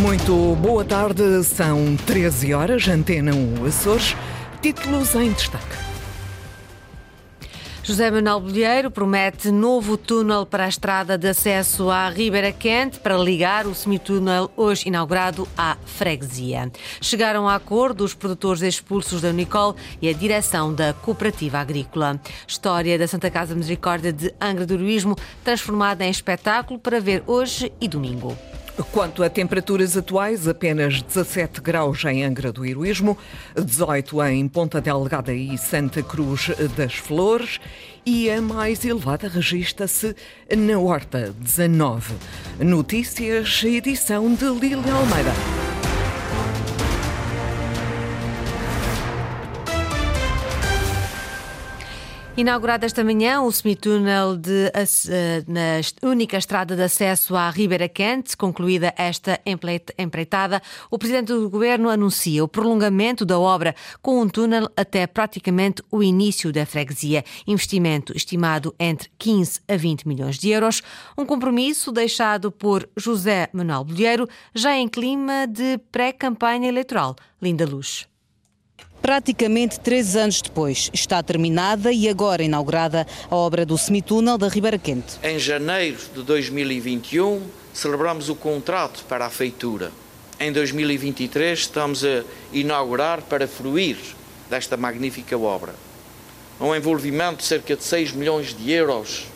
Muito boa tarde, são 13 horas, Antena 1 Açores, títulos em destaque. José Manuel Bolheiro promete novo túnel para a estrada de acesso à Ribeira Quente para ligar o semitúnel hoje inaugurado à freguesia. Chegaram a acordo os produtores expulsos da Unicol e a direção da Cooperativa Agrícola. História da Santa Casa Misericórdia de Angra do Heroísmo transformada em espetáculo para ver hoje e domingo. Quanto a temperaturas atuais, apenas 17 graus em Angra do Heroísmo, 18 em Ponta Delgada e Santa Cruz das Flores e a mais elevada registra-se na Horta, 19. Notícias, edição de Lília Almeida. Inaugurado esta manhã o semitúnel de, eh, na única estrada de acesso à Ribeira Quente, concluída esta empreitada, o Presidente do Governo anuncia o prolongamento da obra com um túnel até praticamente o início da freguesia. Investimento estimado entre 15 a 20 milhões de euros. Um compromisso deixado por José Manuel Bolheiro, já em clima de pré-campanha eleitoral. Linda Luz. Praticamente três anos depois, está terminada e agora inaugurada a obra do semitúnel da Ribeira Quente. Em janeiro de 2021, celebramos o contrato para a feitura. Em 2023, estamos a inaugurar para fruir desta magnífica obra. Um envolvimento de cerca de 6 milhões de euros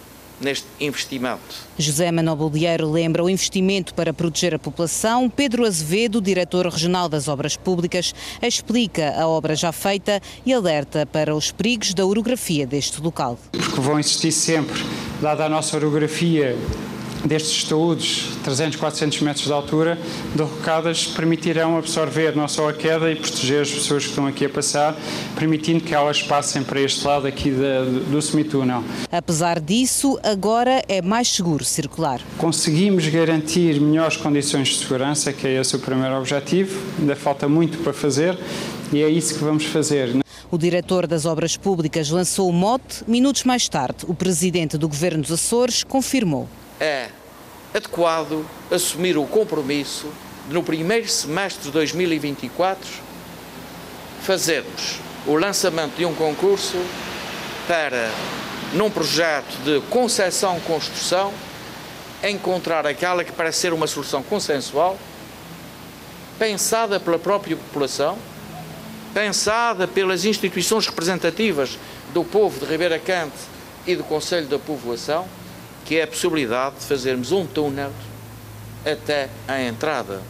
neste investimento. José Manuel Bolieiro lembra o investimento para proteger a população. Pedro Azevedo, diretor regional das Obras Públicas, explica a obra já feita e alerta para os perigos da orografia deste local. Porque vão existir sempre, dada a nossa orografia destes estudos, 300, 400 metros de altura, derrocadas, permitirão absorver não só a queda e proteger as pessoas que estão aqui a passar, permitindo que elas passem para este lado aqui do semitúnel. Apesar disso, agora é mais seguro circular. Conseguimos garantir melhores condições de segurança, que é esse o primeiro objetivo, ainda falta muito para fazer e é isso que vamos fazer. O diretor das Obras Públicas lançou o mote, minutos mais tarde, o presidente do Governo dos Açores confirmou é adequado assumir o compromisso de, no primeiro semestre de 2024, fazermos o lançamento de um concurso para, num projeto de concessão-construção, encontrar aquela que parece ser uma solução consensual, pensada pela própria população, pensada pelas instituições representativas do povo de Ribeira Cante e do Conselho da Povoação que é a possibilidade de fazermos um túnel até a entrada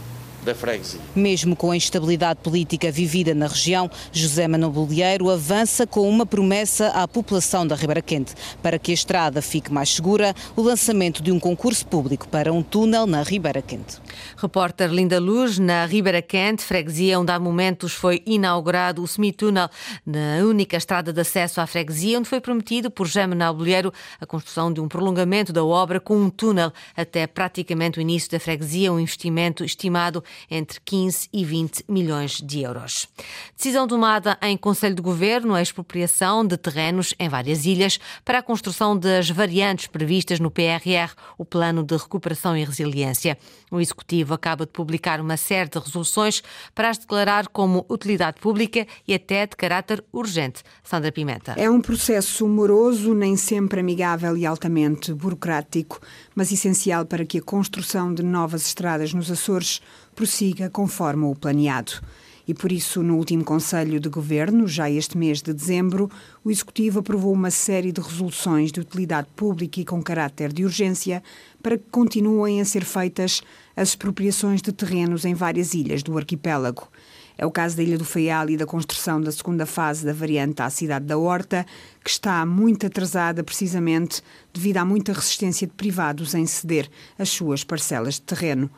da freguesia. Mesmo com a instabilidade política vivida na região, José Manuel Bolieiro avança com uma promessa à população da Ribeira Quente. Para que a estrada fique mais segura, o lançamento de um concurso público para um túnel na Ribeira Quente. Repórter Linda Luz, na Ribeira Quente, freguesia onde há momentos foi inaugurado o semitúnel na única estrada de acesso à freguesia, onde foi prometido por José Manuel Bolieiro a construção de um prolongamento da obra com um túnel até praticamente o início da freguesia, um investimento estimado entre 15 e 20 milhões de euros. Decisão tomada em Conselho de Governo a expropriação de terrenos em várias ilhas para a construção das variantes previstas no PRR, o Plano de Recuperação e Resiliência. O Executivo acaba de publicar uma série de resoluções para as declarar como utilidade pública e até de caráter urgente. Sandra Pimenta. É um processo moroso, nem sempre amigável e altamente burocrático, mas essencial para que a construção de novas estradas nos Açores prossiga conforme o planeado. E por isso, no último Conselho de Governo, já este mês de dezembro, o Executivo aprovou uma série de resoluções de utilidade pública e com caráter de urgência para que continuem a ser feitas as expropriações de terrenos em várias ilhas do arquipélago. É o caso da Ilha do Faial e da construção da segunda fase da variante à cidade da Horta, que está muito atrasada precisamente devido à muita resistência de privados em ceder as suas parcelas de terreno.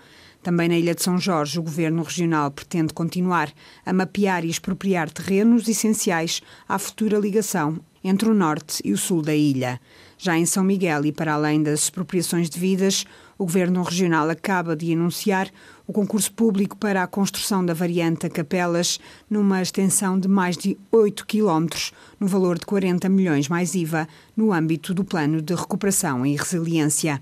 Também na Ilha de São Jorge, o Governo Regional pretende continuar a mapear e expropriar terrenos essenciais à futura ligação entre o norte e o sul da ilha. Já em São Miguel e para além das expropriações devidas, o Governo Regional acaba de anunciar o concurso público para a construção da variante a Capelas, numa extensão de mais de 8 quilómetros, no valor de 40 milhões mais IVA, no âmbito do Plano de Recuperação e Resiliência.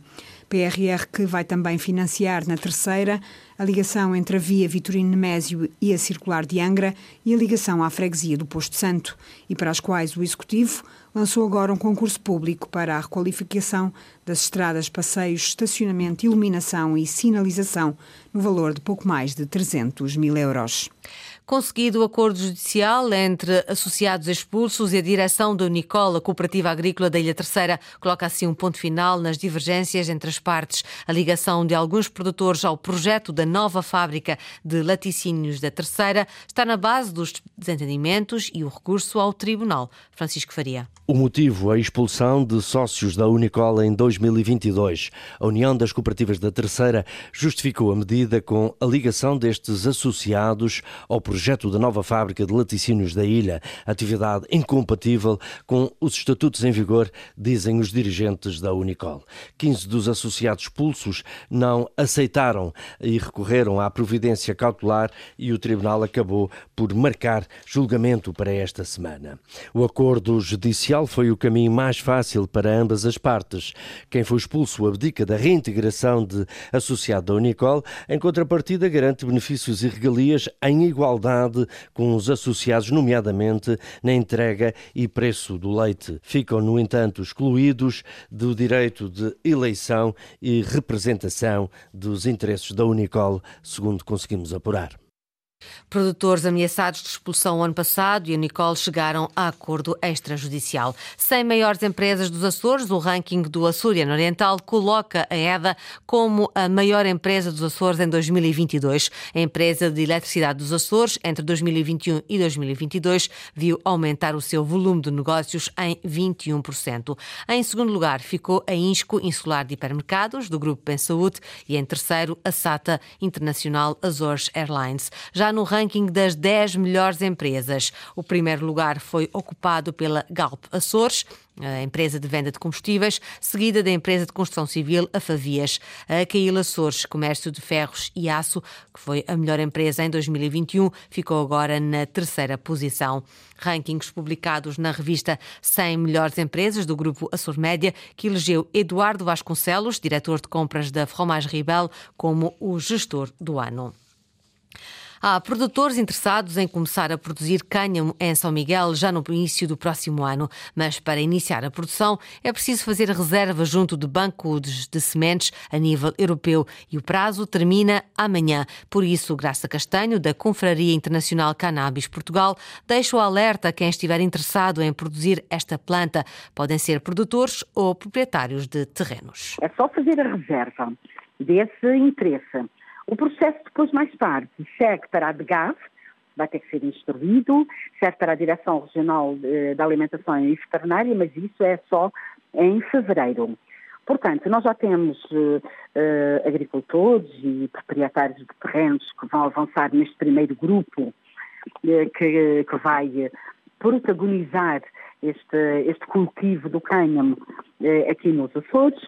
PRR que vai também financiar na terceira a ligação entre a via Vitorino Nemésio e a Circular de Angra e a ligação à freguesia do Posto Santo, e para as quais o Executivo lançou agora um concurso público para a requalificação das estradas, passeios, estacionamento, iluminação e sinalização, no valor de pouco mais de 300 mil euros conseguido o acordo judicial entre associados expulsos e a direção da Unicola, Cooperativa Agrícola da Ilha Terceira, coloca assim um ponto final nas divergências entre as partes. A ligação de alguns produtores ao projeto da nova fábrica de laticínios da Terceira está na base dos desentendimentos e o recurso ao Tribunal. Francisco Faria. O motivo, a expulsão de sócios da Unicola em 2022. A União das Cooperativas da Terceira justificou a medida com a ligação destes associados ao projeto da nova fábrica de laticínios da ilha, atividade incompatível com os estatutos em vigor, dizem os dirigentes da Unicol. 15 dos associados expulsos não aceitaram e recorreram à providência cautelar e o tribunal acabou por marcar julgamento para esta semana. O acordo judicial foi o caminho mais fácil para ambas as partes. Quem foi expulso abdica da reintegração de associado da Unicol, em contrapartida garante benefícios e regalias em igualdade com os associados, nomeadamente na entrega e preço do leite. Ficam, no entanto, excluídos do direito de eleição e representação dos interesses da Unicol, segundo conseguimos apurar. Produtores ameaçados de expulsão ano passado e a Nicole chegaram a acordo extrajudicial. 100 maiores empresas dos Açores, o ranking do Açoriano Oriental coloca a EDA como a maior empresa dos Açores em 2022. A empresa de eletricidade dos Açores, entre 2021 e 2022, viu aumentar o seu volume de negócios em 21%. Em segundo lugar, ficou a Insco Insular de Hipermercados, do Grupo Pensaúde, e em terceiro, a SATA Internacional Azores Airlines. Já no ranking das 10 melhores empresas. O primeiro lugar foi ocupado pela Galp Açores, a empresa de venda de combustíveis, seguida da empresa de construção civil, a Favias. A Cail Açores, comércio de ferros e aço, que foi a melhor empresa em 2021, ficou agora na terceira posição. Rankings publicados na revista 100 Melhores Empresas do grupo Açor Média, que elegeu Eduardo Vasconcelos, diretor de compras da Fromage Ribel, como o gestor do ano. Há produtores interessados em começar a produzir cânhamo em São Miguel já no início do próximo ano, mas para iniciar a produção é preciso fazer reserva junto de bancos de sementes a nível europeu e o prazo termina amanhã. Por isso, Graça Castanho, da Confraria Internacional Cannabis Portugal, deixa o alerta a quem estiver interessado em produzir esta planta. Podem ser produtores ou proprietários de terrenos. É só fazer a reserva desse interesse o processo depois, mais tarde, segue para a DGAV, vai ter que ser instruído, segue para a Direção Regional eh, da Alimentação e Veterinária, mas isso é só em fevereiro. Portanto, nós já temos uh, uh, agricultores e proprietários de terrenos que vão avançar neste primeiro grupo uh, que, que, vai protagonizar este, este cultivo do cânhamo aqui nos Açores.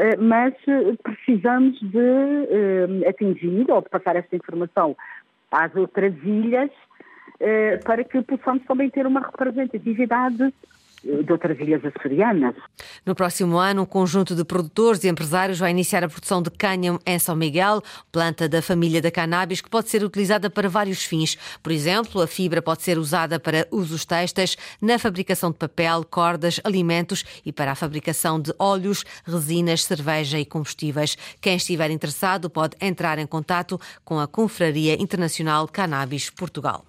Eh, mas eh, precisamos de eh, atingir ou de passar esta informação às outras ilhas para que possamos também ter uma representatividade de outras ilhas açorianas. No próximo ano, um conjunto de produtores e empresários vai iniciar a produção de cânhamo em São Miguel, planta da família da cannabis que pode ser utilizada para vários fins. Por exemplo, a fibra pode ser usada para usos textos, na fabricação de papel, cordas, alimentos e para a fabricação de óleos, resinas, cerveja e combustíveis. Quem estiver interessado pode entrar em contato com a Confraria Internacional Cannabis Portugal.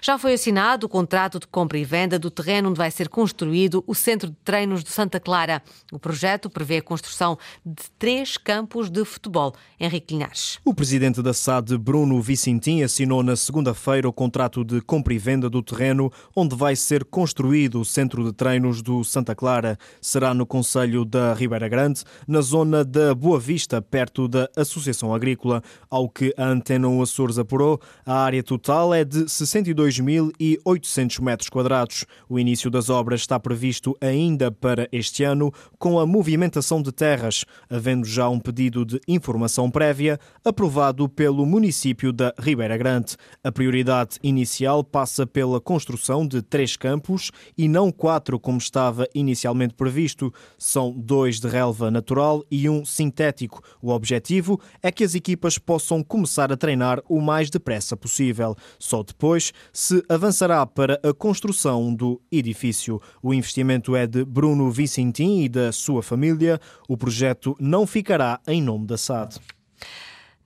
Já foi assinado o contrato de compra e venda do terreno onde vai ser construído o Centro de Treinos de Santa Clara. O projeto prevê a construção de três campos de futebol. Henrique Linhares. O presidente da SAD, Bruno Vicentim, assinou na segunda-feira o contrato de compra e venda do terreno onde vai ser construído o Centro de Treinos do Santa Clara. Será no Conselho da Ribeira Grande, na zona da Boa Vista, perto da Associação Agrícola. Ao que a Antena Açores apurou, a área total é de 60 102.800 metros quadrados. O início das obras está previsto ainda para este ano com a movimentação de terras, havendo já um pedido de informação prévia aprovado pelo município da Ribeira Grande. A prioridade inicial passa pela construção de três campos e não quatro, como estava inicialmente previsto. São dois de relva natural e um sintético. O objetivo é que as equipas possam começar a treinar o mais depressa possível. Só depois se avançará para a construção do edifício. O investimento é de Bruno Vicentim e da sua família. O projeto não ficará em nome da SAD.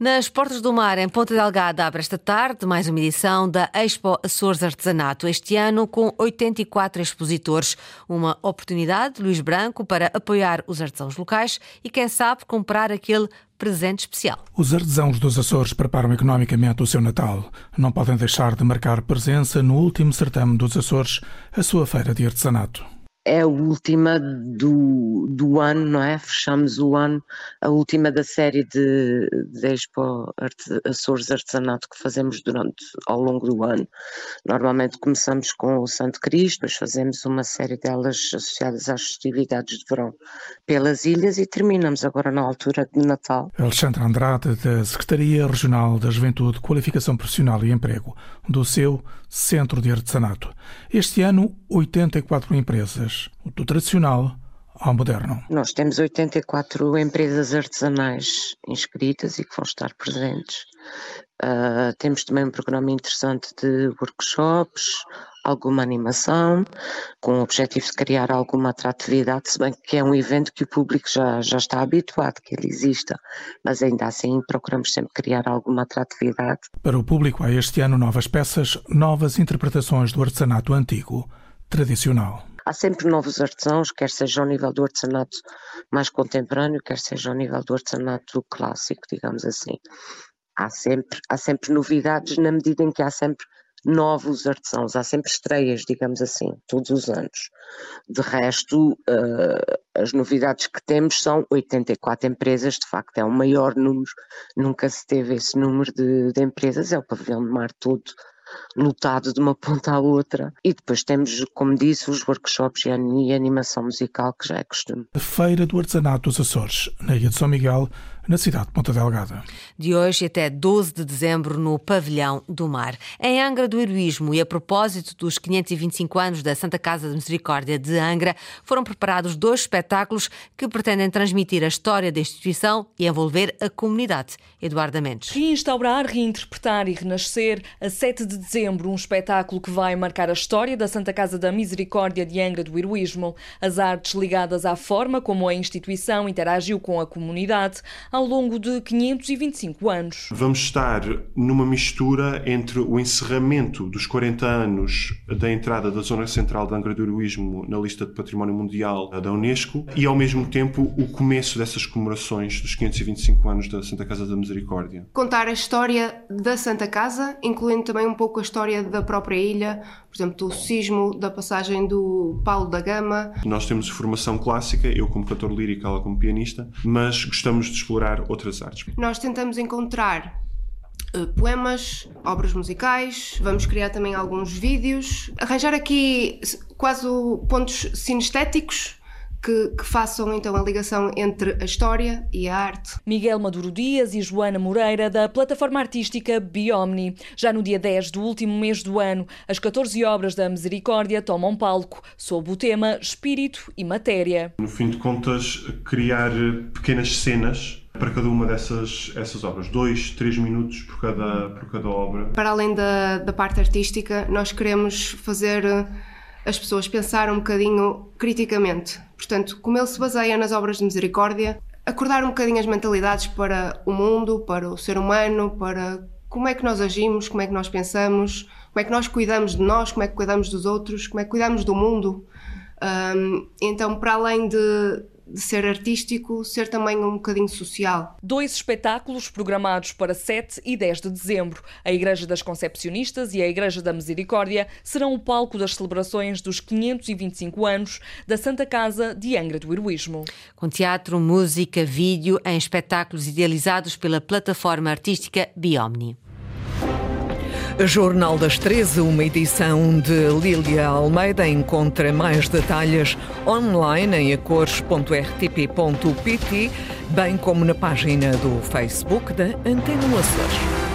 Nas Portas do Mar, em Ponta Delgada, abre esta tarde mais uma edição da Expo Açores Artesanato, este ano com 84 expositores. Uma oportunidade, Luís Branco, para apoiar os artesãos locais e, quem sabe, comprar aquele presente especial. Os artesãos dos Açores preparam economicamente o seu Natal. Não podem deixar de marcar presença no último certame dos Açores, a sua feira de artesanato é a última do, do ano, não é? Fechamos o ano, a última da série de, de Expo Arte, Açores Artesanato que fazemos durante, ao longo do ano. Normalmente começamos com o Santo Cristo, depois fazemos uma série delas associadas às festividades de verão pelas ilhas e terminamos agora na altura de Natal. Alexandre Andrade, da Secretaria Regional da Juventude, Qualificação Profissional e Emprego, do seu Centro de Artesanato. Este ano, 84 empresas, do tradicional ao moderno. Nós temos 84 empresas artesanais inscritas e que vão estar presentes. Uh, temos também um programa interessante de workshops, alguma animação, com o objetivo de criar alguma atratividade, se bem que é um evento que o público já, já está habituado que ele exista, mas ainda assim procuramos sempre criar alguma atratividade. Para o público há este ano novas peças, novas interpretações do artesanato antigo, tradicional. Há sempre novos artesãos, quer seja ao nível do artesanato mais contemporâneo, quer seja ao nível do artesanato clássico, digamos assim. Há sempre, há sempre novidades na medida em que há sempre novos artesãos, há sempre estreias, digamos assim, todos os anos. De resto, uh, as novidades que temos são 84 empresas, de facto é o maior número, nunca se teve esse número de, de empresas, é o pavilhão de mar todo lotado de uma ponta à outra. E depois temos, como disse, os workshops e a animação musical, que já é costume. A Feira do Artesanato dos Açores, na Ilha de São Miguel, na cidade de Ponta Delgada. De hoje até 12 de dezembro no Pavilhão do Mar. Em Angra do Heroísmo e a propósito dos 525 anos da Santa Casa de Misericórdia de Angra, foram preparados dois espetáculos que pretendem transmitir a história da instituição e envolver a comunidade. Eduardo Mendes. Reinstaurar, reinterpretar e renascer a 7 de dezembro, um espetáculo que vai marcar a história da Santa Casa da Misericórdia de Angra do Heroísmo, as artes ligadas à forma como a instituição interagiu com a comunidade, ao longo de 525 anos. Vamos estar numa mistura entre o encerramento dos 40 anos da entrada da Zona Central de Angra do Heroísmo na lista de Património Mundial da Unesco e, ao mesmo tempo, o começo dessas comemorações dos 525 anos da Santa Casa da Misericórdia. Contar a história da Santa Casa, incluindo também um pouco a história da própria ilha, por exemplo, do sismo, da passagem do Paulo da Gama. Nós temos formação clássica, eu como cantor lírico, ela como pianista, mas gostamos de explorar outras artes. Nós tentamos encontrar uh, poemas, obras musicais, vamos criar também alguns vídeos, arranjar aqui quase pontos sinestéticos que, que, façam então a ligação entre a história e a arte. Miguel Maduro Dias e Joana Moreira, da plataforma artística Biomni. Já no dia 10 do último mês do ano, as 14 obras da Misericórdia tomam palco, sob o tema Espírito e Matéria. No fim de contas, criar pequenas cenas para cada uma dessas essas obras, dois, três minutos por cada, por cada obra. Para além da, da parte artística, nós queremos fazer as pessoas pensar um bocadinho criticamente. Portanto, como ele se baseia nas obras de misericórdia, acordar um bocadinho as mentalidades para o mundo, para o ser humano, para como é que nós agimos, como é que nós pensamos, como é que nós cuidamos de nós, como é que cuidamos dos outros, como é que cuidamos do mundo. Um, então, para além de, de ser artístico, ser também um bocadinho social. Dois espetáculos programados para 7 e 10 de dezembro. A Igreja das Concepcionistas e a Igreja da Misericórdia serão o palco das celebrações dos 525 anos da Santa Casa de Angra do Heroísmo. Com teatro, música, vídeo em espetáculos idealizados pela plataforma artística Biomni. Jornal das 13, uma edição de Lília Almeida. Encontra mais detalhes online em acores.rtp.pt, bem como na página do Facebook da Antena Açores.